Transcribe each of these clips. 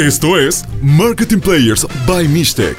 Esto es Marketing Players by Mistec.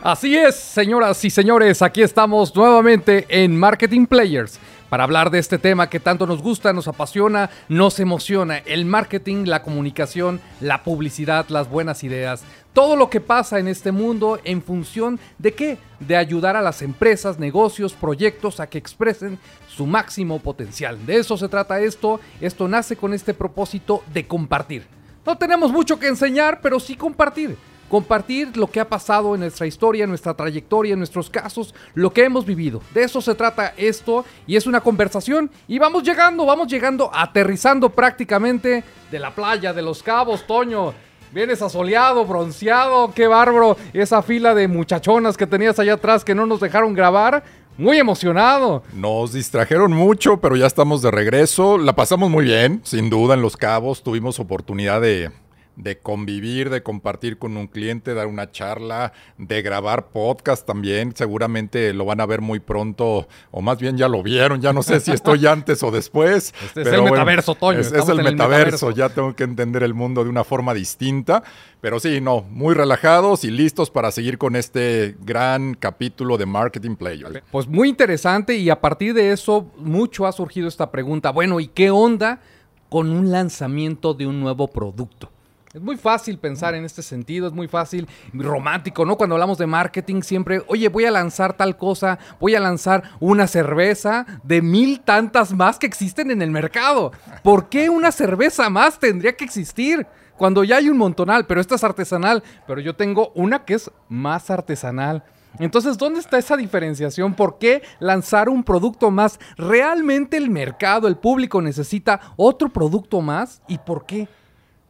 Así es, señoras y señores, aquí estamos nuevamente en Marketing Players para hablar de este tema que tanto nos gusta, nos apasiona, nos emociona, el marketing, la comunicación, la publicidad, las buenas ideas, todo lo que pasa en este mundo en función de qué? De ayudar a las empresas, negocios, proyectos a que expresen su máximo potencial. De eso se trata esto, esto nace con este propósito de compartir. No tenemos mucho que enseñar, pero sí compartir compartir lo que ha pasado en nuestra historia, en nuestra trayectoria, en nuestros casos, lo que hemos vivido. De eso se trata esto y es una conversación y vamos llegando, vamos llegando, aterrizando prácticamente de la playa de los cabos, Toño. Vienes asoleado, bronceado, qué bárbaro. Esa fila de muchachonas que tenías allá atrás que no nos dejaron grabar. Muy emocionado. Nos distrajeron mucho, pero ya estamos de regreso. La pasamos muy bien, sin duda, en Los Cabos. Tuvimos oportunidad de, de convivir, de compartir con un cliente, dar una charla, de grabar podcast también. Seguramente lo van a ver muy pronto, o más bien ya lo vieron, ya no sé si estoy antes o después. Este es el metaverso, Toño. Es, el, metaverso, ya tengo que entender el mundo de una forma distinta. Pero sí, no, muy relajados y listos para seguir con este gran capítulo de Marketing Player. Pues muy interesante y a partir de eso mucho ha surgido esta pregunta. Bueno, ¿y qué onda con un lanzamiento de un nuevo producto? Es muy fácil pensar en este sentido, es muy fácil, romántico, ¿no? Cuando hablamos de marketing siempre, oye, voy a lanzar tal cosa, voy a lanzar una cerveza de mil tantas más que existen en el mercado. ¿Por qué una cerveza más tendría que existir? Cuando ya hay un montonal, pero esta es artesanal, pero yo tengo una que es más artesanal. Entonces, ¿dónde está esa diferenciación? ¿Por qué lanzar un producto más? ¿Realmente el mercado, el público necesita otro producto más? ¿Y por qué?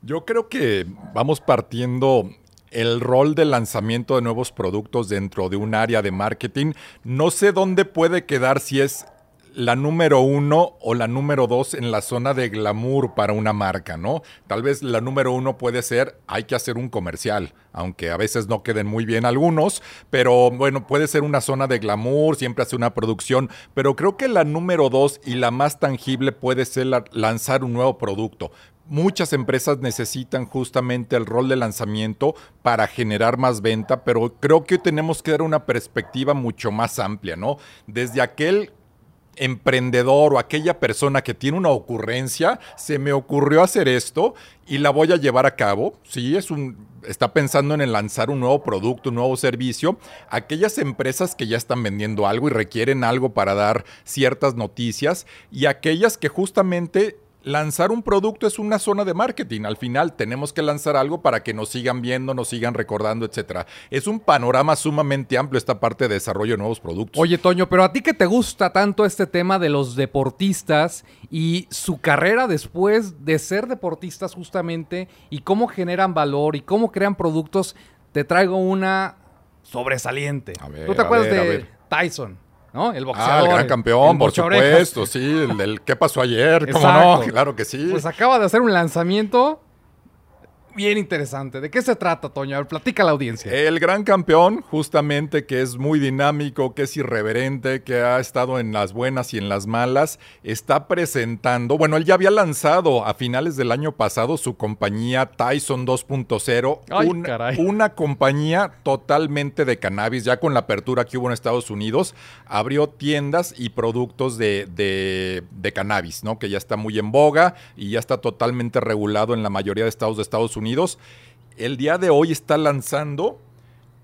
Yo creo que vamos partiendo el rol de lanzamiento de nuevos productos dentro de un área de marketing. No sé dónde puede quedar si es la número uno o la número dos en la zona de glamour para una marca, ¿no? Tal vez la número uno puede ser, hay que hacer un comercial, aunque a veces no queden muy bien algunos, pero bueno, puede ser una zona de glamour, siempre hace una producción, pero creo que la número dos y la más tangible puede ser lanzar un nuevo producto muchas empresas necesitan justamente el rol de lanzamiento para generar más venta, pero creo que tenemos que dar una perspectiva mucho más amplia, ¿no? Desde aquel emprendedor o aquella persona que tiene una ocurrencia, se me ocurrió hacer esto y la voy a llevar a cabo. Sí, es un está pensando en lanzar un nuevo producto, un nuevo servicio. Aquellas empresas que ya están vendiendo algo y requieren algo para dar ciertas noticias y aquellas que justamente lanzar un producto es una zona de marketing. Al final tenemos que lanzar algo para que nos sigan viendo, nos sigan recordando, etcétera. Es un panorama sumamente amplio esta parte de desarrollo de nuevos productos. Oye, Toño, pero a ti que te gusta tanto este tema de los deportistas y su carrera después de ser deportistas justamente y cómo generan valor y cómo crean productos, te traigo una sobresaliente. ¿Tú te acuerdas de Tyson? ¿No? El boxeador. Ah, el gran campeón, por supuesto, sí, el del qué pasó ayer, cómo no, claro que sí. Pues acaba de hacer un lanzamiento bien interesante. ¿De qué se trata, Toño? A ver, platica a la audiencia. El gran campeón, justamente, que es muy dinámico, que es irreverente, que ha estado en las buenas y en las malas, está presentando, bueno, él ya había lanzado a finales del año pasado su compañía Tyson 2.0, una compañía totalmente de cannabis, ya con la apertura que hubo en Estados Unidos, abrió tiendas y productos de, de, de cannabis, ¿no? Que ya está muy en boga y ya está totalmente regulado en la mayoría de estados de Estados Unidos Unidos, el día de hoy está lanzando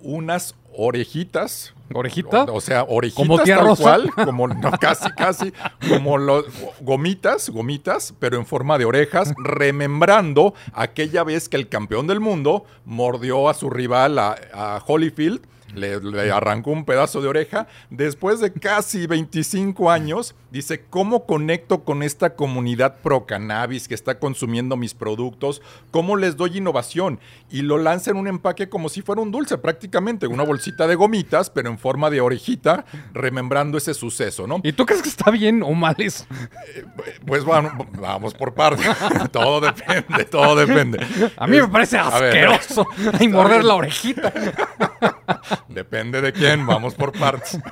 unas orejitas. ¿Orejitas? O, sea, orejitas ¿Como tal cual, como casi, casi, como los gomitas, gomitas, pero en forma de orejas, remembrando aquella vez que el campeón del mundo mordió a su rival, a, a Holyfield, le, arrancó un pedazo de oreja. Después de casi 25 años, dice, ¿cómo conecto con esta comunidad pro cannabis que está consumiendo mis productos? ¿Cómo les doy innovación? Y lo lanza en un empaque como si fuera un dulce, prácticamente, una bolsita de gomitas, pero en forma de orejita, remembrando ese suceso, ¿no? ¿Y tú crees que está bien o mal eso? Eh, pues bueno, vamos por partes. todo depende, todo depende. A mí me parece asqueroso. y morder la orejita. Depende de quién, vamos por partes.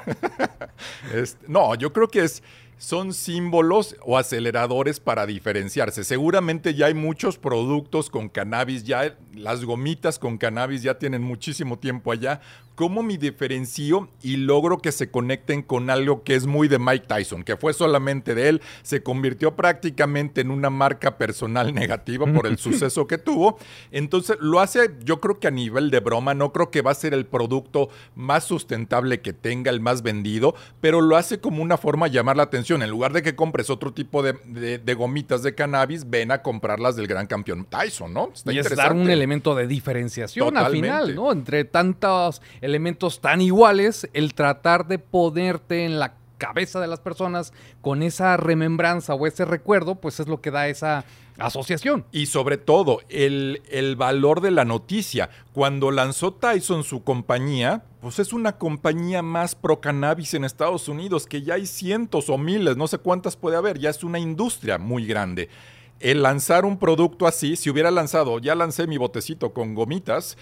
Este, no, yo creo que es son símbolos o aceleradores para diferenciarse. Seguramente ya hay muchos productos con cannabis, ya las gomitas con cannabis ya tienen muchísimo tiempo allá. ¿Cómo me diferencio y logro que se conecten con algo que es muy de Mike Tyson, que fue solamente de él, se convirtió prácticamente en una marca personal negativa por el suceso que tuvo? Entonces lo hace, yo creo que a nivel de broma, no creo que va a ser el producto más sustentable que tenga, el más vendido, pero lo hace como una forma de llamar la atención. En lugar de que compres otro tipo de, gomitas de cannabis, ven a comprarlas del gran campeón Tyson, ¿no? Está y es dar un elemento de diferenciación al final, ¿no? Entre tantos elementos tan iguales, el tratar de ponerte en la cabeza de las personas con esa remembranza o ese recuerdo, pues es lo que da esa asociación. Y sobre todo, el, el, valor de la noticia. Cuando lanzó Tyson su compañía, pues es una compañía más pro cannabis en Estados Unidos, que ya hay cientos o miles, no sé cuántas puede haber, ya es una industria muy grande el lanzar un producto así, si hubiera lanzado, ya lancé mi botecito con gomitas,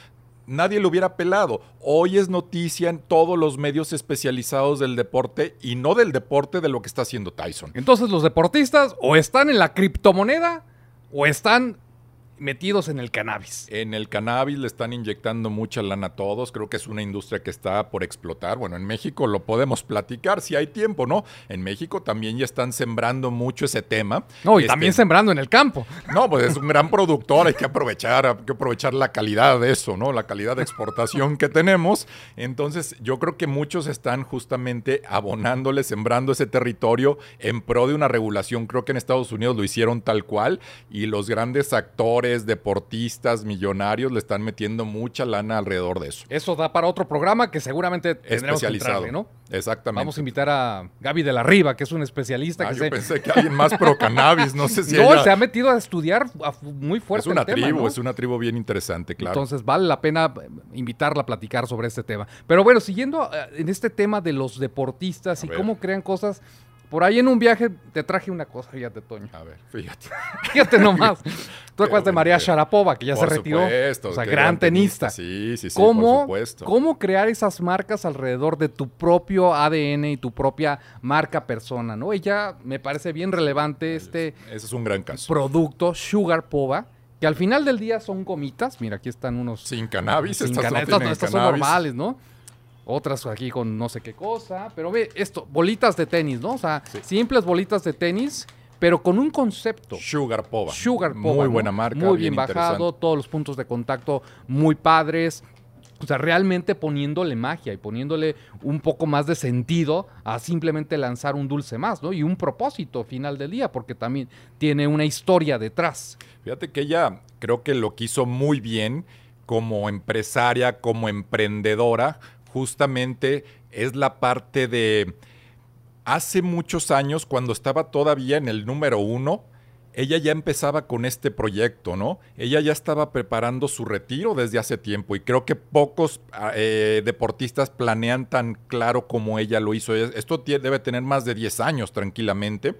nadie lo hubiera pelado. Hoy es noticia en todos los medios especializados del deporte y no del deporte de lo que está haciendo Tyson. Entonces los deportistas o están en la criptomoneda o están metidos en el cannabis. En el cannabis le están inyectando mucha lana a todos. Creo que es una industria que está por explotar. Bueno, en México lo podemos platicar si hay tiempo, ¿no? En México también ya están sembrando mucho ese tema. No, y también este, sembrando en el campo. No, pues es un gran productor. Hay que aprovechar, hay que aprovechar la calidad de eso, ¿no? La calidad de exportación que tenemos. Entonces, yo creo que muchos están justamente abonándole, sembrando ese territorio en pro de una regulación. Creo que en Estados Unidos lo hicieron tal cual y los grandes actores deportistas, millonarios le están metiendo mucha lana alrededor de eso. Eso da para otro programa que seguramente tendremos que ¿no? Exactamente. Vamos a invitar a Gaby de la Riva, que es un especialista. Ah, que yo pensé que alguien más pro cannabis, no sé si No, se ha metido a estudiar muy fuerte Es una tribu, es una tribu bien interesante, claro. Entonces vale la pena invitarla a platicar sobre este tema. Pero bueno, siguiendo eh, en este tema de los deportistas y cómo crean cosas por ahí en un viaje te traje una cosa, fíjate, Toño. A ver, fíjate. fíjate nomás. Tú acuerdas de María Sharapova, que ya se retiró. o sea, gran tenista. Sí, sí, sí, ¿Cómo, por supuesto. ¿Cómo crear esas marcas alrededor de tu propio ADN y tu propia marca persona, no? Ella me parece bien relevante este Ese es un gran caso. producto, Sugar Pova, que al final del día son gomitas. Mira, aquí están unos... Sin cannabis. Sin estas, cannabis. estas son normales, ¿no? Otras aquí con no sé qué cosa, pero ve esto, bolitas de tenis, ¿no? O sea, simples bolitas de tenis, pero con un concepto. Sugar Pova. Sugar Pova. Muy buena marca. Muy bien, bajado, todos los puntos de contacto muy padres. O sea, realmente poniéndole magia y poniéndole un poco más de sentido a simplemente lanzar un dulce más, ¿no? Y un propósito final del día, porque también tiene una historia detrás. Fíjate que ella creo que lo quiso muy bien como empresaria, como emprendedora, justamente es la parte de hace muchos años, cuando estaba todavía en el número uno, ella ya empezaba con este proyecto, ¿no? Ella ya estaba preparando su retiro desde hace tiempo y creo que pocos ah, eh, deportistas planean tan claro como ella lo hizo. Esto debe tener más de 10 años tranquilamente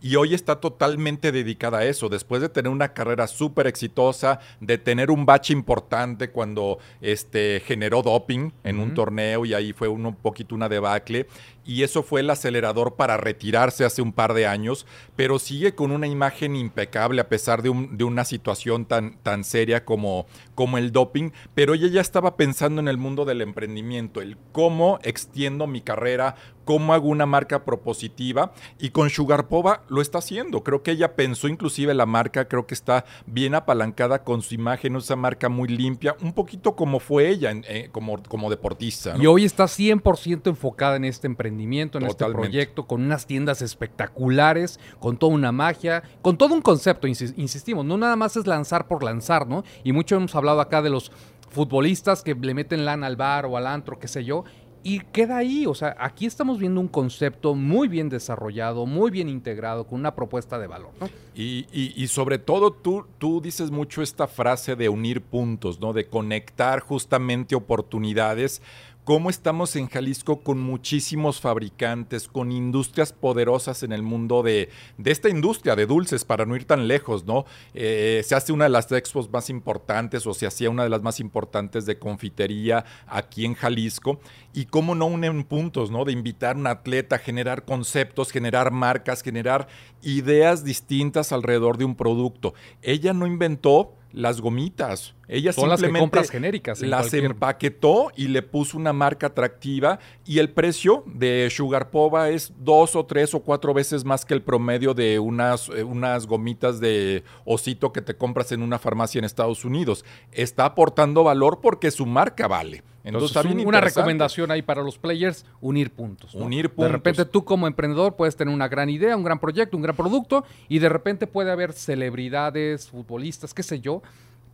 y hoy está totalmente dedicada a eso, después de tener una carrera súper exitosa, de tener un bache importante cuando este, generó doping en un torneo y ahí fue un poquito una debacle y eso fue el acelerador para retirarse hace un par de años, pero sigue con una imagen impecable a pesar de, un, de una situación tan, tan seria como, como el doping, pero ella ya estaba pensando en el mundo del emprendimiento, el cómo extiendo mi carrera, cómo hago una marca propositiva y con Sugarpova lo está haciendo. Creo que ella pensó inclusive la marca, creo que está bien apalancada con su imagen, esa marca muy limpia, un poquito como fue ella eh, como, como deportista. Y hoy está 100% enfocada en este emprendimiento en este proyecto, con unas tiendas espectaculares, con toda una magia, con todo un concepto, insistimos, no nada más es lanzar por lanzar, ¿no? Y mucho hemos hablado acá de los futbolistas que le meten lana al bar o al antro, qué sé yo, y queda ahí, o sea, aquí estamos viendo un concepto muy bien desarrollado, muy bien integrado, con una propuesta de valor. Y, y, sobre todo tú, tú dices mucho esta frase de unir puntos, ¿no? De conectar justamente oportunidades cómo estamos en Jalisco con muchísimos fabricantes, con industrias poderosas en el mundo de, de esta industria de dulces, para no ir tan lejos, ¿no? Eh, se hace una de las expos más importantes o se hacía una de las más importantes de confitería aquí en Jalisco y cómo no unen puntos, ¿no? De invitar a un atleta, a generar conceptos, generar marcas, generar ideas distintas alrededor de un producto. Ella no inventó las gomitas. Ella Son las simplemente compras genéricas en las cualquier- empaquetó y le puso una marca atractiva y el precio de Sugar Pova es dos o tres o cuatro veces más que el promedio de unas, eh, unas gomitas de osito que te compras en una farmacia en Estados Unidos. Está aportando valor porque su marca vale. Entonces, un- una recomendación ahí para los players, unir puntos. ¿no? Unir De puntos. repente tú como emprendedor puedes tener una gran idea, un gran proyecto, un gran producto y de repente puede haber celebridades, futbolistas, qué sé yo,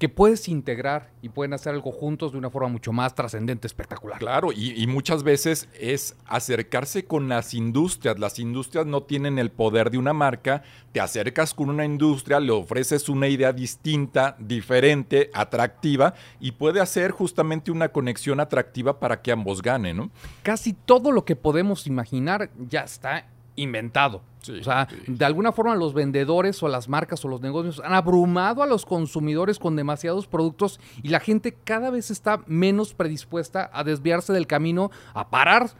que puedes integrar y pueden hacer algo juntos de una forma mucho más trascendente, espectacular. Claro, y, y muchas veces es acercarse con las industrias. Las industrias no tienen el poder de una marca. Te acercas con una industria, le ofreces una idea distinta, diferente, atractiva, y puede hacer justamente una conexión atractiva para que ambos ganen, ¿no? Casi todo lo que podemos imaginar ya está inventado. Sí, o sea, sí. de alguna forma los vendedores o las marcas o los negocios han abrumado a los consumidores con demasiados productos y la gente cada vez está menos predispuesta a desviarse del camino, a parar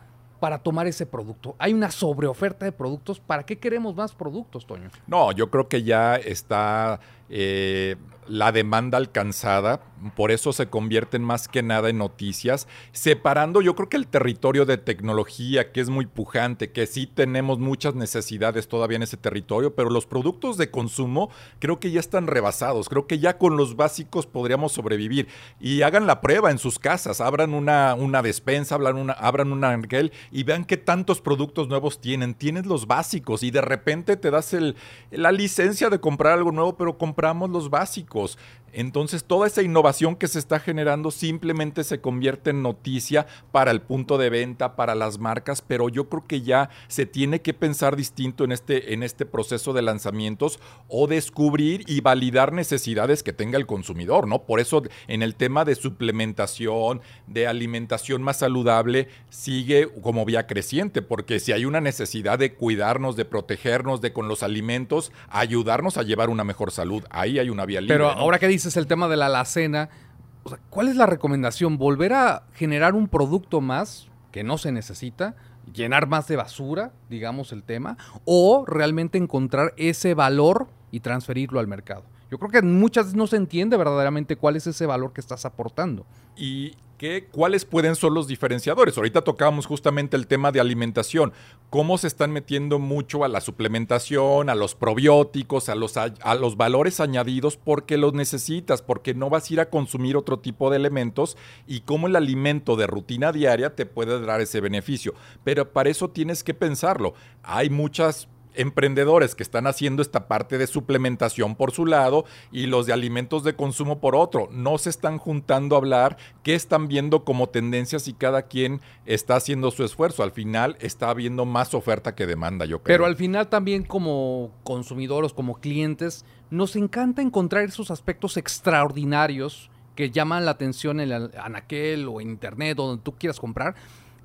para tomar ese producto. Hay una sobreoferta de productos. ¿Para qué queremos más productos, Toño? No, yo creo que ya está eh, la demanda alcanzada, por eso se convierten más que nada en noticias, separando yo creo que el territorio de tecnología, que es muy pujante, que sí tenemos muchas necesidades todavía en ese territorio, pero los productos de consumo creo que ya están rebasados, creo que ya con los básicos podríamos sobrevivir. Y hagan la prueba en sus casas, abran una, una despensa, abran una, abran y vean qué tantos productos nuevos tienen. Tienes los básicos y de repente te das el, la licencia de comprar algo nuevo, pero compramos los básicos. course, Entonces toda esa innovación que se está generando simplemente se convierte en noticia para el punto de venta, para las marcas, pero yo creo que ya se tiene que pensar distinto en este, en este proceso de lanzamientos o descubrir y validar necesidades que tenga el consumidor, ¿no? Por eso en el tema de suplementación, de alimentación más saludable, sigue como vía creciente, porque si hay una necesidad de cuidarnos, de protegernos, de con los alimentos, ayudarnos a llevar una mejor salud, ahí hay una vía libre. Pero ¿no? ahora que dices el tema de la alacena, ¿cuál es la recomendación? ¿Volver a generar un producto más que no se necesita? ¿Llenar más de basura, digamos el tema? ¿O realmente encontrar ese valor y transferirlo al mercado? Yo creo que muchas veces no se entiende verdaderamente cuál es ese valor que estás aportando. y cuáles pueden ser los diferenciadores. Ahorita tocábamos justamente el tema de alimentación, cómo se están metiendo mucho a la suplementación, a los probióticos, a los, a los valores añadidos porque los necesitas, porque no vas a ir a consumir otro tipo de elementos y cómo el alimento de rutina diaria te puede dar ese beneficio. Pero para eso tienes que pensarlo. Hay muchas emprendedores que están haciendo esta parte de suplementación por su lado y los de alimentos de consumo por otro. No se están juntando a hablar qué están viendo como tendencias y cada quien está haciendo su esfuerzo. Al final está habiendo más oferta que demanda, yo creo. Pero al final también como consumidores, como clientes, nos encanta encontrar esos aspectos extraordinarios que llaman la atención en el anaquel o en internet o donde tú quieras comprar,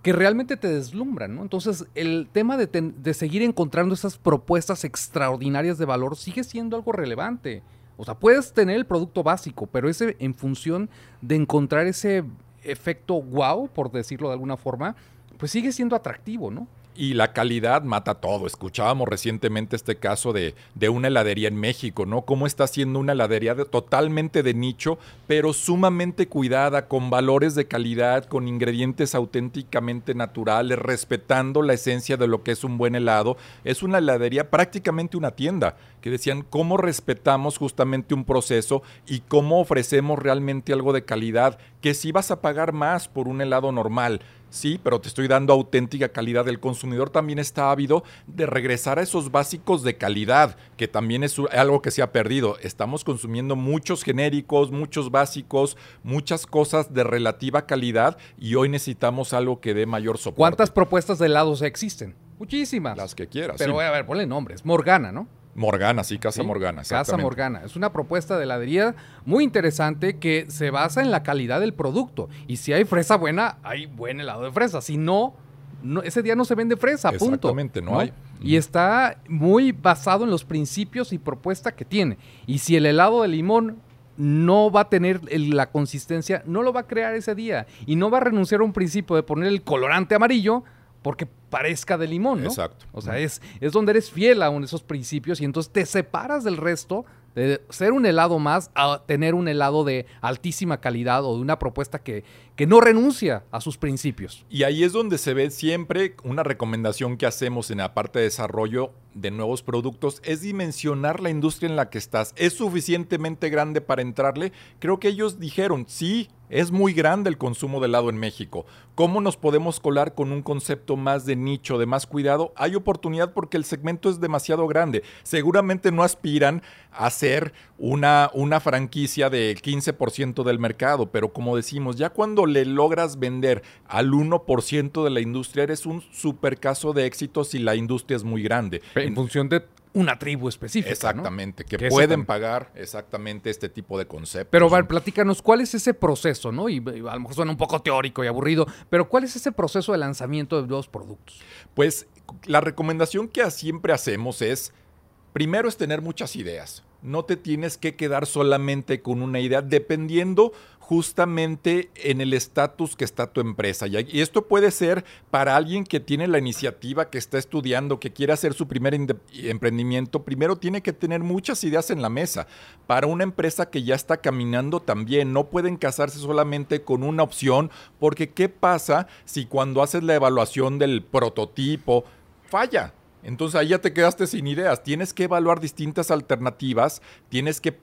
que realmente te deslumbran, ¿no? Entonces, el tema de, de seguir encontrando esas propuestas extraordinarias de valor sigue siendo algo relevante. O sea, puedes tener el producto básico, pero ese en función de encontrar ese efecto wow, por decirlo de alguna forma, pues sigue siendo atractivo, ¿no? Y la calidad mata todo. Escuchábamos recientemente este caso de, de una heladería en México, ¿no? Cómo está siendo una heladería de- totalmente de nicho, pero sumamente cuidada, con valores de calidad, con ingredientes auténticamente naturales, respetando la esencia de lo que es un buen helado. Es una heladería, prácticamente una tienda, que decían cómo respetamos justamente un proceso y cómo ofrecemos realmente algo de calidad, que si vas a pagar más por un helado normal, Sí, pero te estoy dando auténtica calidad. El consumidor también está ávido de regresar a esos básicos de calidad, que también es algo que se ha perdido. Estamos consumiendo muchos genéricos, muchos básicos, muchas cosas de relativa calidad y hoy necesitamos algo que dé mayor soporte. ¿Cuántas propuestas de helados existen? Muchísimas. Las que quieras. Pero sí. a ver, ponle nombres. Morgana, ¿no? Morgana, sí, Casa ¿sí? Morgana. Casa. Morgana. Es una propuesta de heladería muy interesante que se basa en la calidad del producto. Y si hay fresa buena, hay buen helado de fresa. Si no, no ese día no se vende fresa, punto. Exactamente, no hay. Y está muy basado en los principios y propuesta que tiene. Y si el helado de limón no va a tener la consistencia, no lo va a crear ese día. Y no va a renunciar a un principio de poner el colorante amarillo porque parezca de limón, ¿no? Exacto. O sea, es, es donde eres fiel a esos principios y entonces te separas del resto de ser un helado más a tener un helado de altísima calidad o de una propuesta que, que no renuncia a sus principios. Y ahí es donde se ve siempre una recomendación que hacemos en la parte de desarrollo de nuevos productos, es dimensionar la industria en la que estás. ¿Es suficientemente grande para entrarle? Creo que ellos dijeron, sí, es muy grande el consumo de helado en México. ¿Cómo nos podemos colar con un concepto más de nicho, de más cuidado? Hay oportunidad porque el segmento es demasiado grande. Seguramente no aspiran a ser una, una franquicia del 15% del mercado, pero como decimos, ya cuando le logras vender al 1% de la industria, eres un super caso de éxito si la industria es muy grande. En función de una tribu específica. ¿no? Exactamente, que, Que pueden pagar exactamente este tipo de conceptos. Pero. Val, platícanos, ¿cuál es ese proceso, no? Y, y a lo mejor suena un poco teórico y aburrido, pero ¿cuál es ese proceso de lanzamiento de nuevos productos? Pues la recomendación que siempre hacemos es, primero es tener muchas ideas. No te tienes que quedar solamente con una idea, dependiendo justamente en el estatus que está tu empresa. Y esto puede ser para alguien que tiene la iniciativa, que está estudiando, que quiere hacer su primer emprendimiento. Primero tiene que tener muchas ideas en la mesa. Para una empresa que ya está caminando también, no pueden casarse solamente con una opción, porque ¿qué pasa si cuando haces la evaluación del prototipo falla? Entonces ahí ya te quedaste sin ideas. Tienes que evaluar distintas alternativas, tienes que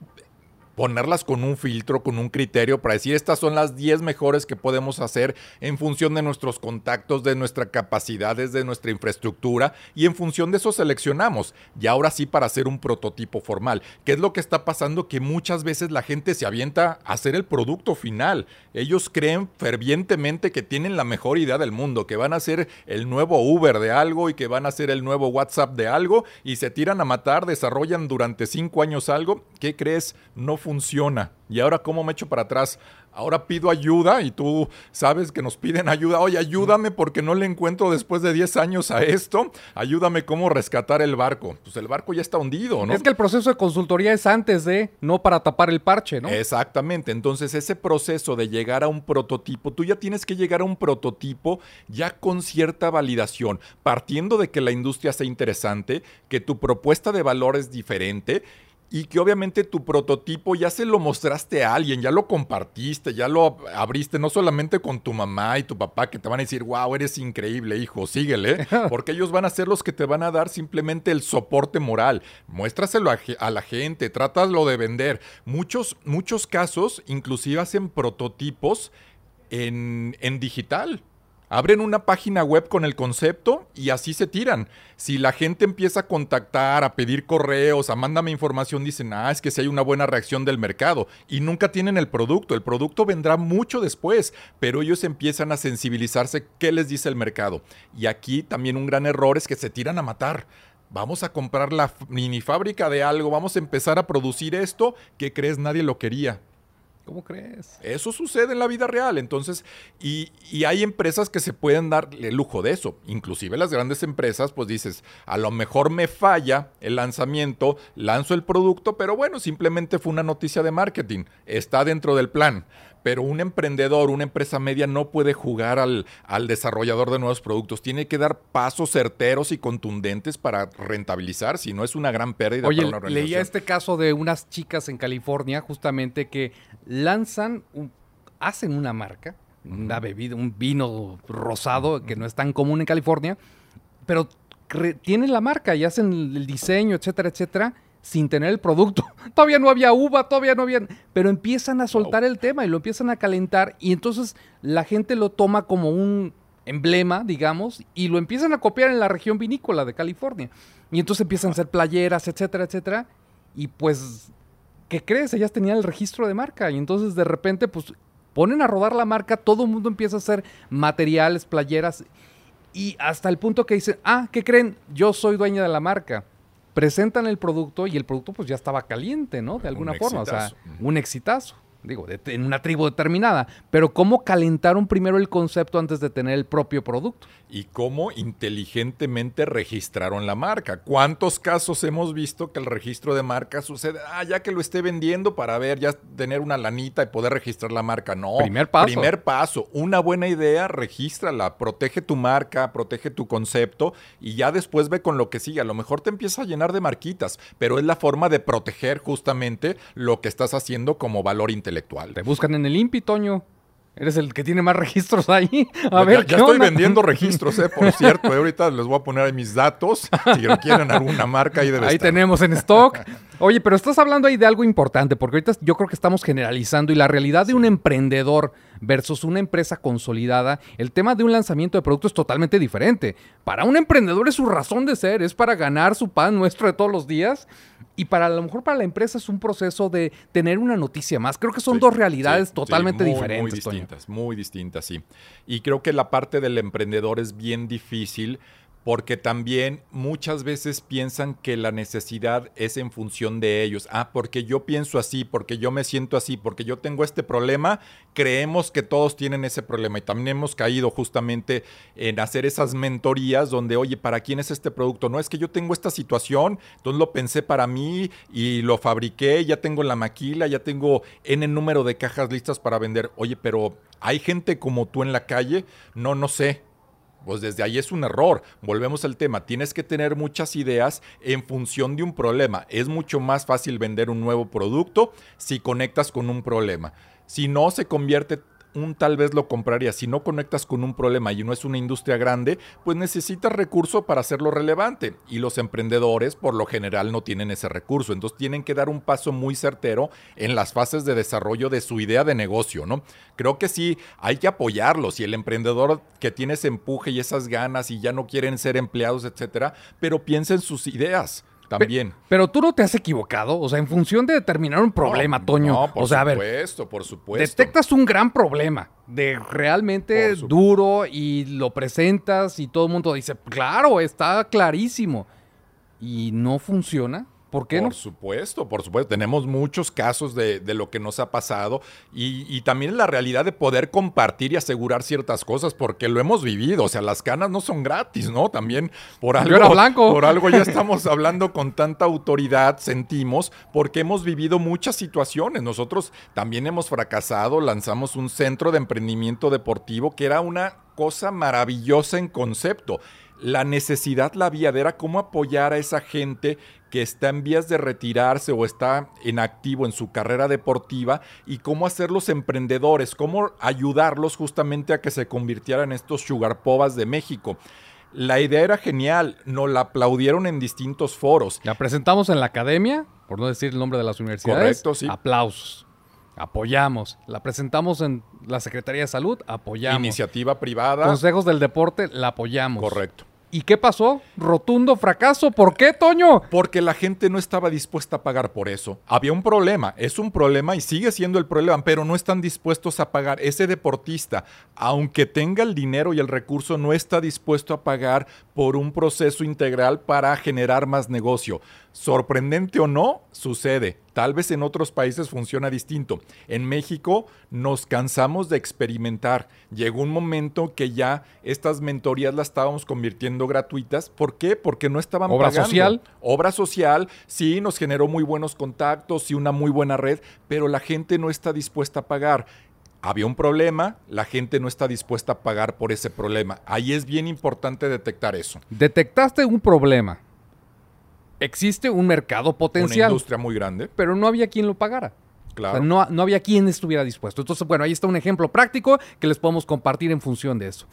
ponerlas con un filtro, con un criterio para decir estas son las 10 mejores que podemos hacer en función de nuestros contactos, de nuestras capacidades, de nuestra infraestructura y en función de eso seleccionamos. Y ahora sí para hacer un prototipo formal. ¿Qué es lo que está pasando? Que muchas veces la gente se avienta a hacer el producto final. Ellos creen fervientemente que tienen la mejor idea del mundo, que van a ser el nuevo Uber de algo y que van a ser el nuevo WhatsApp de algo y se tiran a matar, desarrollan durante cinco años algo. ¿Qué crees? No funciona. ¿Y ahora cómo me echo para atrás? Ahora pido ayuda y tú sabes que nos piden ayuda. Oye, ayúdame porque no le encuentro después de 10 años a esto. Ayúdame cómo rescatar el barco. Pues el barco ya está hundido, ¿no? Es que el proceso de consultoría es antes de, no para tapar el parche, ¿no? Exactamente. Entonces, ese proceso de llegar a un prototipo, tú ya tienes que llegar a un prototipo ya con cierta validación, partiendo de que la industria sea interesante, que tu propuesta de valor es diferente. Y que obviamente tu prototipo ya se lo mostraste a alguien, ya lo compartiste, ya lo abriste no solamente con tu mamá y tu papá que te van a decir, wow, eres increíble, hijo, síguele, porque ellos van a ser los que te van a dar simplemente el soporte moral. Muéstraselo a, a la gente, trátalo de vender. Muchos, muchos casos inclusive hacen prototipos en, en digital. Abren una página web con el concepto y así se tiran. Si la gente empieza a contactar, a pedir correos, a mándame información, dicen, ah, es que si hay una buena reacción del mercado. Y nunca tienen el producto. El producto vendrá mucho después, pero ellos empiezan a sensibilizarse qué les dice el mercado. Y aquí también un gran error es que se tiran a matar. Vamos a comprar la mini fábrica de algo, vamos a empezar a producir esto que crees nadie lo quería. ¿Cómo crees? Eso sucede en la vida real. Entonces, y, y hay empresas que se pueden dar el lujo de eso. Inclusive las grandes empresas, pues dices, a lo mejor me falla el lanzamiento, lanzo el producto, pero bueno, simplemente fue una noticia de marketing. Está dentro del plan. Pero un emprendedor, una empresa media no puede jugar al, al desarrollador de nuevos productos. Tiene que dar pasos certeros y contundentes para rentabilizar, si no es una gran pérdida Oye, para una organización. leía este caso de unas chicas en California, justamente, que lanzan, un- hacen una marca, una bebida, un vino rosado que no es tan común en California, pero tienen la marca y hacen el diseño, etcétera, etcétera, sin tener el producto. Todavía no había uva, todavía no había... Pero empiezan a soltar el tema y lo empiezan a calentar y entonces la gente lo toma como un emblema, digamos, y lo empiezan a copiar en la región vinícola de California. Y entonces empiezan a hacer playeras, etcétera, etcétera. Y pues, ¿qué crees? Ellas tenían el registro de marca y entonces de repente, pues, ponen a rodar la marca, todo el mundo empieza a hacer materiales, playeras, y hasta el punto que dicen, ah, ¿qué creen? Yo soy dueña de la marca. Presentan el producto y el producto pues ya estaba caliente, ¿no? De alguna forma, o sea, un exitazo digo, en una tribu determinada, pero cómo calentaron primero el concepto antes de tener el propio producto. Y cómo inteligentemente registraron la marca. ¿Cuántos casos hemos visto que el registro de marca sucede? Ah, ya que lo esté vendiendo para ver, ya tener una lanita y poder registrar la marca. No. Primer paso. Primer paso. Una buena idea, regístrala, protege tu marca, protege tu concepto y ya después ve con lo que sigue. A lo mejor te empieza a llenar de marquitas, pero es la forma de proteger justamente lo que estás haciendo como valor intelectual te buscan en el INPI, Toño. Eres el que tiene más registros ahí. A ver, ya, estoy vendiendo registros, eh, por cierto. Eh, ahorita les voy a poner ahí mis datos. Si quieren alguna marca, ahí debe Ahí tenemos en stock. Oye, pero estás hablando ahí de algo importante, porque ahorita yo creo que estamos generalizando y la realidad de un emprendedor versus una empresa consolidada, el tema de un lanzamiento de producto es totalmente diferente. Para un emprendedor es su razón de ser, es para ganar su pan nuestro de todos los días y para a lo mejor para la empresa es un proceso de tener una noticia más. Creo que son dos realidades totalmente diferentes. Muy distintas, muy distintas, sí. Y creo que la parte del emprendedor es bien difícil porque también muchas veces piensan que la necesidad es en función de ellos. Ah, porque yo pienso así, porque yo me siento así, porque yo tengo este problema, creemos que todos tienen ese problema. Y también hemos caído justamente en hacer esas mentorías donde, oye, ¿para quién es este producto? No es que yo tengo esta situación, entonces lo pensé para mí y lo fabriqué, ya tengo la maquila, ya tengo N número de cajas listas para vender. Oye, pero hay gente como tú en la calle, no, no sé pues desde ahí es un error. Volvemos al tema. Tienes que tener muchas ideas en función de un problema. Es mucho más fácil vender un nuevo producto si conectas con un problema. Si no, se convierte un tal vez lo compraría. Si no conectas con un problema y no es una industria grande, pues necesitas recurso para hacerlo relevante. Y los emprendedores por lo general no tienen ese recurso. Entonces tienen que dar un paso muy certero en las fases de desarrollo de su idea de negocio, ¿no? Creo que sí, hay que apoyarlos. Y el emprendedor que tiene ese empuje y esas ganas y ya no quieren ser empleados, etcétera, pero piensa en sus ideas. También. Pero, tú no te has equivocado, o sea, en función de determinar un problema, Toño. No, por o sea, supuesto, por supuesto. Detectas un gran problema de realmente duro y lo presentas y todo el mundo dice, claro, está clarísimo. Y no funciona. ¿Por qué por supuesto, por supuesto. Tenemos muchos casos de, lo que nos ha pasado y, también la realidad de poder compartir y asegurar ciertas cosas porque lo hemos vivido. O sea, las canas no son gratis, ¿no? También por algo, blanco. por algo ya estamos hablando con tanta autoridad, sentimos, porque hemos vivido muchas situaciones. Nosotros también hemos fracasado, lanzamos un centro de emprendimiento deportivo que era una cosa maravillosa en concepto la necesidad la había de era cómo apoyar a esa gente que está en vías de retirarse o está en activo en su carrera deportiva y cómo hacerlos emprendedores, cómo ayudarlos justamente a que se convirtieran en estos sugar povas de México. La idea era genial, nos la aplaudieron en distintos foros. La presentamos en la academia, por no decir el nombre de las universidades. Correcto, sí. Aplausos. Apoyamos. La presentamos en la Secretaría de Salud, apoyamos. Iniciativa privada. Consejos del Deporte, la apoyamos. Correcto. ¿Y qué pasó? Rotundo fracaso. ¿Por qué, Toño? Porque la gente no estaba dispuesta a pagar por eso. Había un problema, es un problema y sigue siendo el problema, pero no están dispuestos a pagar. Ese deportista, aunque tenga el dinero y el recurso, no está dispuesto a pagar por un proceso integral para generar más negocio. Sorprendente o no, sucede. Tal vez en otros países funciona distinto. En México nos cansamos de experimentar. Llegó un momento que ya estas mentorías las estábamos convirtiendo gratuitas. ¿Por qué? Porque no estaban Obra social. Obra social, sí, nos generó muy buenos contactos y una muy buena red, pero la gente no está dispuesta a pagar había un problema, la gente no está dispuesta a pagar por ese problema. Ahí es bien importante detectar eso. Detectaste un problema existe un mercado potencial. Una industria muy grande. Pero no había quien lo pagara. Claro. no, no había quien estuviera dispuesto. Entonces, bueno, ahí está un ejemplo práctico que les podemos compartir en función de eso.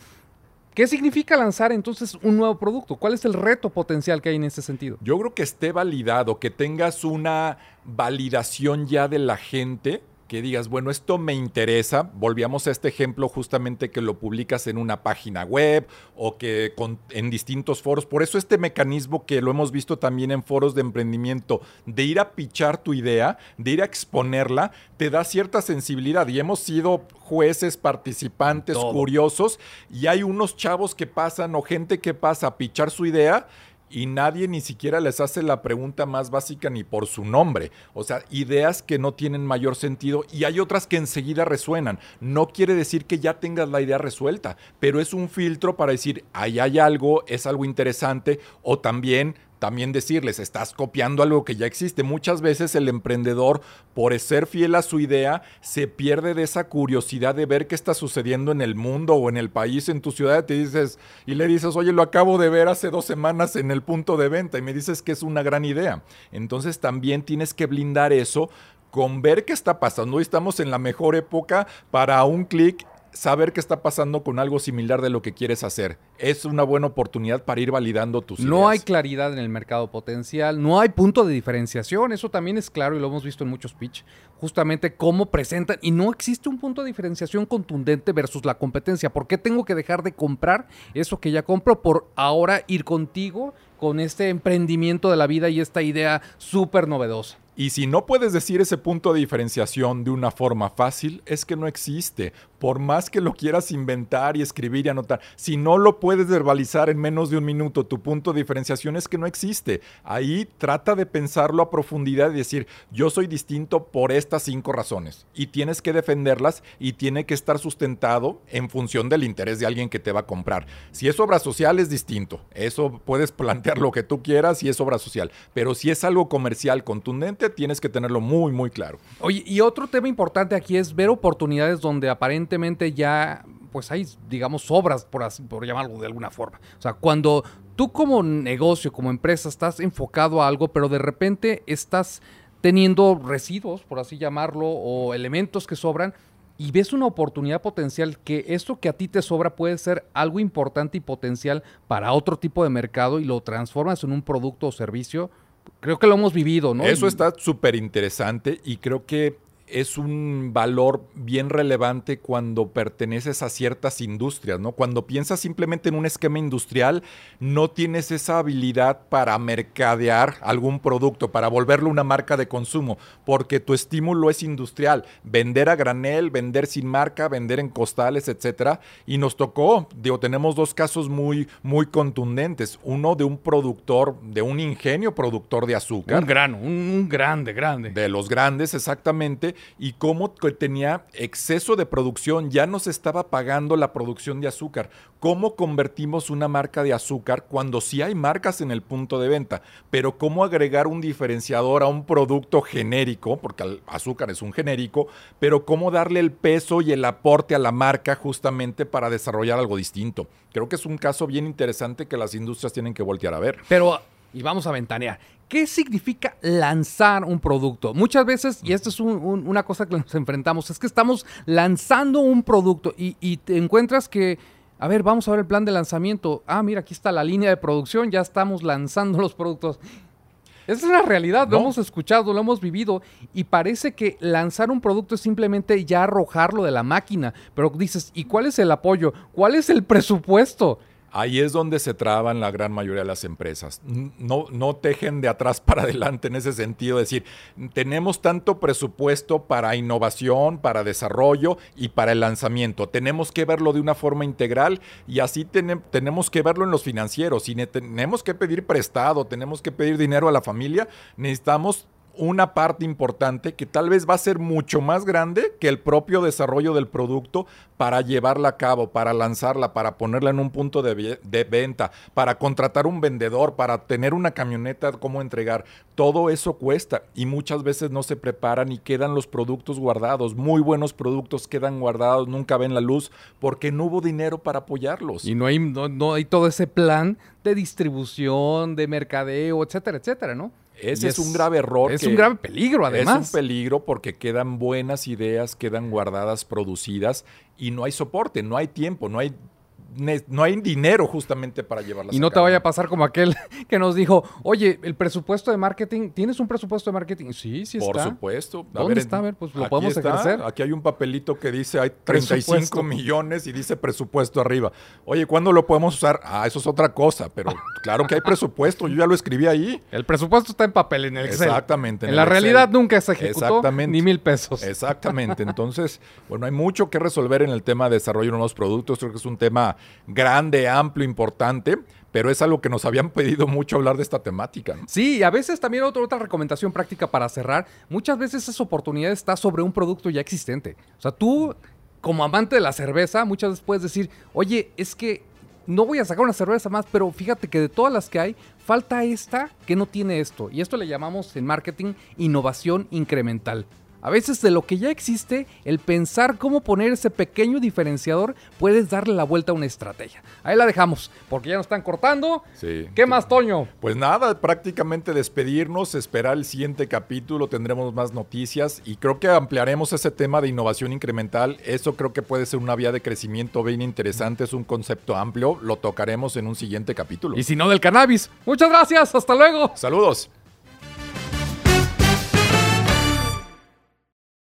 ¿Qué significa lanzar entonces un nuevo producto? ¿Cuál es el reto potencial que hay en ese sentido? Yo creo que esté validado, que tengas una validación ya de la gente que digas, bueno, esto me interesa, volvíamos a este ejemplo justamente que lo publicas en una página web o que en distintos foros, por eso este mecanismo que lo hemos visto también en foros de emprendimiento, de ir a pichar tu idea, de ir a exponerla, te da cierta sensibilidad. Y hemos sido jueces, participantes, curiosos y hay unos chavos que pasan o gente que pasa a pichar su idea y nadie ni siquiera les hace la pregunta más básica ni por su nombre. O sea, ideas que no tienen mayor sentido y hay otras que enseguida resuenan. No quiere decir que ya tengas la idea resuelta, pero es un filtro para decir, ahí hay algo, es algo interesante o también también decirles, estás copiando algo que ya existe. Muchas veces el emprendedor, por ser fiel a su idea, se pierde de esa curiosidad de ver qué está sucediendo en el mundo o en el país, en tu ciudad. Te dices, y le dices, oye, lo acabo de ver hace dos semanas en el punto de venta y me dices que es una gran idea. Entonces también tienes que blindar eso con ver qué está pasando. Hoy estamos en la mejor época para un clic saber qué está pasando con algo similar de lo que quieres hacer. Es una buena oportunidad para ir validando tus No hay claridad en el mercado potencial, no hay punto de diferenciación, eso también es claro y lo hemos visto en muchos pitch, justamente cómo presentan y no existe un punto de diferenciación contundente versus la competencia. ¿Por qué tengo que dejar de comprar eso que ya compro por ahora ir contigo con este emprendimiento de la vida y esta idea súper novedosa? Y si no puedes decir ese punto de diferenciación de una forma fácil, es que no existe. Por más que lo quieras inventar y escribir y anotar, si no lo puedes verbalizar en menos de un minuto, tu punto de diferenciación es que no existe. Ahí trata de pensarlo a profundidad y decir, yo soy distinto por estas cinco razones. Y tienes que defenderlas y tiene que estar sustentado en función del interés de alguien que te va a comprar. Si es obra social es distinto. Eso puedes plantear lo que tú quieras si es obra social. Pero si es algo comercial contundente, tienes que tenerlo muy, muy claro. Oye, y otro tema importante aquí es ver oportunidades donde aparentemente ya, pues hay, digamos, obras, por, así, por llamarlo de alguna forma. O sea, cuando tú como negocio, como empresa, estás enfocado a algo, pero de repente estás teniendo residuos, por así llamarlo, o elementos que sobran, y ves una oportunidad potencial que esto que a ti te sobra puede ser algo importante y potencial para otro tipo de mercado y lo transformas en un producto o servicio, creo que lo hemos vivido, ¿no? Eso está súper interesante y creo que es un valor bien relevante cuando perteneces a ciertas industrias, ¿no? Cuando piensas simplemente en un esquema industrial, no tienes esa habilidad para mercadear algún producto, para volverlo una marca de consumo, porque tu estímulo es industrial, vender a granel, vender sin marca, vender en costales, etcétera, y nos tocó, digo, tenemos dos casos muy muy contundentes, uno de un productor, de un ingenio productor de azúcar, un grano, un, un grande, grande. De los grandes exactamente, y cómo tenía exceso de producción, ya nos estaba pagando la producción de azúcar. ¿Cómo convertimos una marca de azúcar cuando sí hay marcas en el punto de venta? Pero cómo agregar un diferenciador a un producto genérico, porque el azúcar es un genérico, pero cómo darle el peso y el aporte a la marca justamente para desarrollar algo distinto. Creo que es un caso bien interesante que las industrias tienen que voltear a ver. Pero y vamos a ventanear. ¿Qué significa lanzar un producto? Muchas veces, y esto es una cosa que nos enfrentamos, es que estamos lanzando un producto y, te encuentras que, a ver, vamos a ver el plan de lanzamiento. Ah, mira, aquí está la línea de producción, ya estamos lanzando los productos. Esa es una realidad, lo hemos escuchado, lo hemos vivido y parece que lanzar un producto es simplemente ya arrojarlo de la máquina, pero dices, ¿y cuál es el apoyo? ¿Cuál es el presupuesto? Ahí es donde se traban la gran mayoría de las empresas. No, no tejen de atrás para adelante en ese sentido, decir, tenemos tanto presupuesto para innovación, para desarrollo y para el lanzamiento. Tenemos que verlo de una forma integral y así tenemos que verlo en los financieros. Si tenemos que pedir prestado, tenemos que pedir dinero a la familia, necesitamos una parte importante que tal vez va a ser mucho más grande que el propio desarrollo del producto para llevarla a cabo, para lanzarla, para ponerla en un punto de, venta, para contratar un vendedor, para tener una camioneta, cómo entregar. Todo eso cuesta y muchas veces no se preparan y quedan los productos guardados. Muy buenos productos quedan guardados, nunca ven la luz porque no hubo dinero para apoyarlos. Y no hay, no, no hay todo ese plan de distribución, de mercadeo, etcétera, etcétera, ¿no? Ese es, un grave error. Es un grave peligro, además. Es un peligro porque quedan buenas ideas, quedan guardadas, producidas y no hay soporte, no hay tiempo, no hay no hay dinero justamente para llevarlas Y no te vaya a pasar como aquel que nos dijo, oye, el presupuesto de marketing, ¿tienes un presupuesto de marketing? Sí, sí está. Por supuesto. ¿Dónde está? A ver, pues lo podemos ejercer. Aquí hay un papelito que dice, hay 35 millones y dice presupuesto arriba. Oye, ¿cuándo lo podemos usar? Ah, eso es otra cosa, pero claro que hay presupuesto, yo ya lo escribí ahí. El presupuesto está en papel, en el Excel. Exactamente. En, la realidad nunca se ejecutó ni mil pesos. Exactamente. Entonces, bueno, hay mucho que resolver en el tema de desarrollo de nuevos productos. Creo que es un tema grande amplio, importante, pero es algo que nos habían pedido mucho hablar de esta temática. Sí, y a veces también otra, otra recomendación práctica para cerrar, muchas veces esa oportunidad está sobre un producto ya existente. O sea, tú como amante de la cerveza, muchas veces puedes decir, oye, es que no voy a sacar una cerveza más, pero fíjate que de todas las que hay, falta esta que no tiene esto. Y esto le llamamos en marketing innovación incremental. A veces de lo que ya existe, el pensar cómo poner ese pequeño diferenciador, puedes darle la vuelta a una estrategia. Ahí la dejamos, porque ya nos están cortando. Sí. ¿Qué más, Toño? Pues nada, prácticamente despedirnos, esperar el siguiente capítulo, tendremos más noticias y creo que ampliaremos ese tema de innovación incremental. Eso creo que puede ser una vía de crecimiento bien interesante, es un concepto amplio, lo tocaremos en un siguiente capítulo. Y si no del cannabis. Muchas gracias, hasta luego. Saludos.